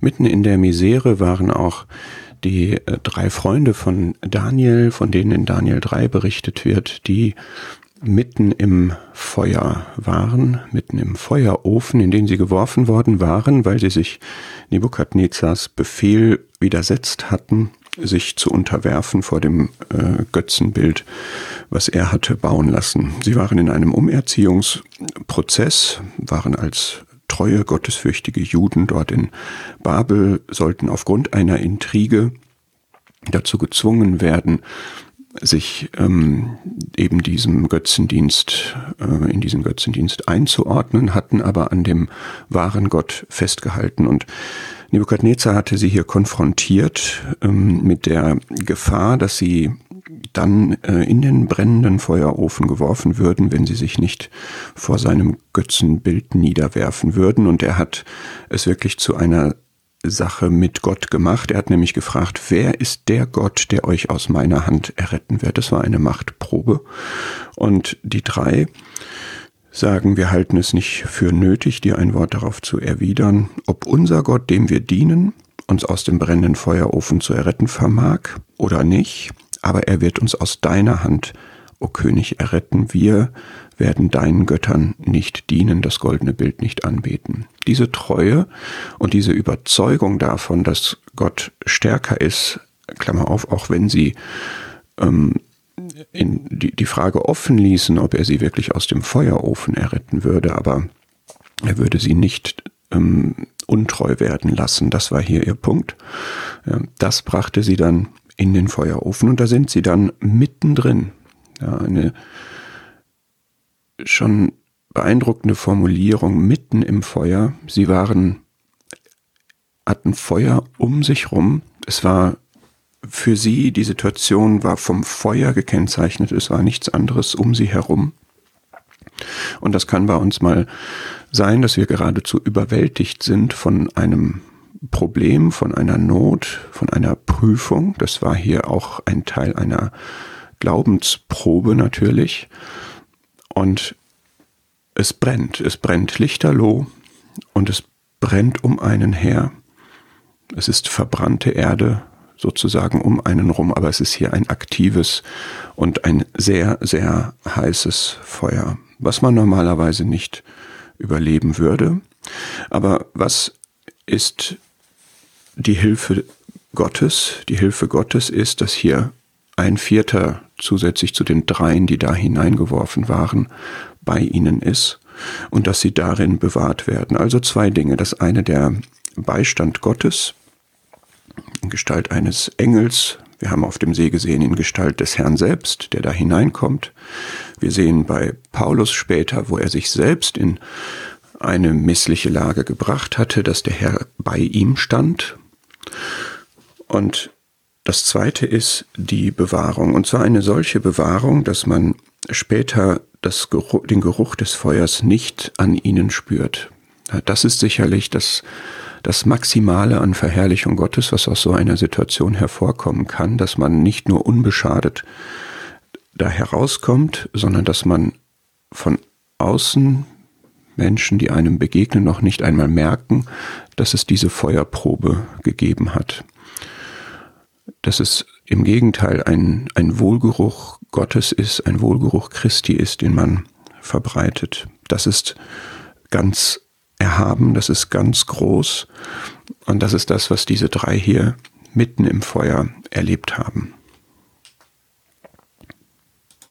Mitten in der Misere waren auch die äh, drei Freunde von Daniel, von denen in Daniel 3 berichtet wird, die mitten im Feuer waren, mitten im Feuerofen, in den sie geworfen worden waren, weil sie sich Nebukadnezars Befehl widersetzt hatten, sich zu unterwerfen vor dem äh, Götzenbild, was er hatte bauen lassen. Sie waren in einem Umerziehungsprozess, waren als treue, gottesfürchtige Juden dort in Babel, sollten aufgrund einer Intrige dazu gezwungen werden, sich ähm, eben diesem Götzendienst, äh, in diesen Götzendienst einzuordnen, hatten aber an dem wahren Gott festgehalten. Und Nebukadnezar hatte sie hier konfrontiert ähm, mit der Gefahr, dass sie dann äh, in den brennenden Feuerofen geworfen würden, wenn sie sich nicht vor seinem Götzenbild niederwerfen würden. Und er hat es wirklich zu einer Sache mit Gott gemacht. Er hat nämlich gefragt, wer ist der Gott, der euch aus meiner Hand erretten wird? Das war eine Machtprobe. Und die drei sagen, wir halten es nicht für nötig, dir ein Wort darauf zu erwidern, ob unser Gott, dem wir dienen, uns aus dem brennenden Feuerofen zu erretten vermag oder nicht, aber er wird uns aus deiner Hand, o König, erretten. Wir werden deinen Göttern nicht dienen, das goldene Bild nicht anbeten. Diese Treue und diese Überzeugung davon, dass Gott stärker ist, Klammer auf, auch wenn sie ähm, in die, die Frage offen ließen, ob er sie wirklich aus dem Feuerofen erretten würde, aber er würde sie nicht ähm, untreu werden lassen. Das war hier ihr Punkt. Das brachte sie dann in den Feuerofen und da sind sie dann mittendrin. Ja, eine schon beeindruckende Formulierung mitten im Feuer. Sie waren, hatten Feuer um sich rum. Es war für sie, die Situation war vom Feuer gekennzeichnet. Es war nichts anderes um sie herum. Und das kann bei uns mal sein, dass wir geradezu überwältigt sind von einem Problem, von einer Not, von einer Prüfung. Das war hier auch ein Teil einer Glaubensprobe natürlich. Und es brennt, es brennt lichterloh und es brennt um einen her. Es ist verbrannte Erde sozusagen um einen rum, aber es ist hier ein aktives und ein sehr, sehr heißes Feuer, was man normalerweise nicht überleben würde. Aber was ist die Hilfe Gottes? Die Hilfe Gottes ist, dass hier ein Vierter zusätzlich zu den dreien, die da hineingeworfen waren, bei ihnen ist und dass sie darin bewahrt werden. Also zwei Dinge. Das eine der Beistand Gottes in Gestalt eines Engels. Wir haben auf dem See gesehen in Gestalt des Herrn selbst, der da hineinkommt. Wir sehen bei Paulus später, wo er sich selbst in eine missliche Lage gebracht hatte, dass der Herr bei ihm stand. Und das zweite ist die Bewahrung. Und zwar eine solche Bewahrung, dass man später das Geruch, den Geruch des Feuers nicht an ihnen spürt. Das ist sicherlich das, das Maximale an Verherrlichung Gottes, was aus so einer Situation hervorkommen kann, dass man nicht nur unbeschadet da herauskommt, sondern dass man von außen Menschen, die einem begegnen, noch nicht einmal merken, dass es diese Feuerprobe gegeben hat dass es im Gegenteil ein, ein Wohlgeruch Gottes ist, ein Wohlgeruch Christi ist, den man verbreitet. Das ist ganz erhaben, das ist ganz groß und das ist das, was diese drei hier mitten im Feuer erlebt haben.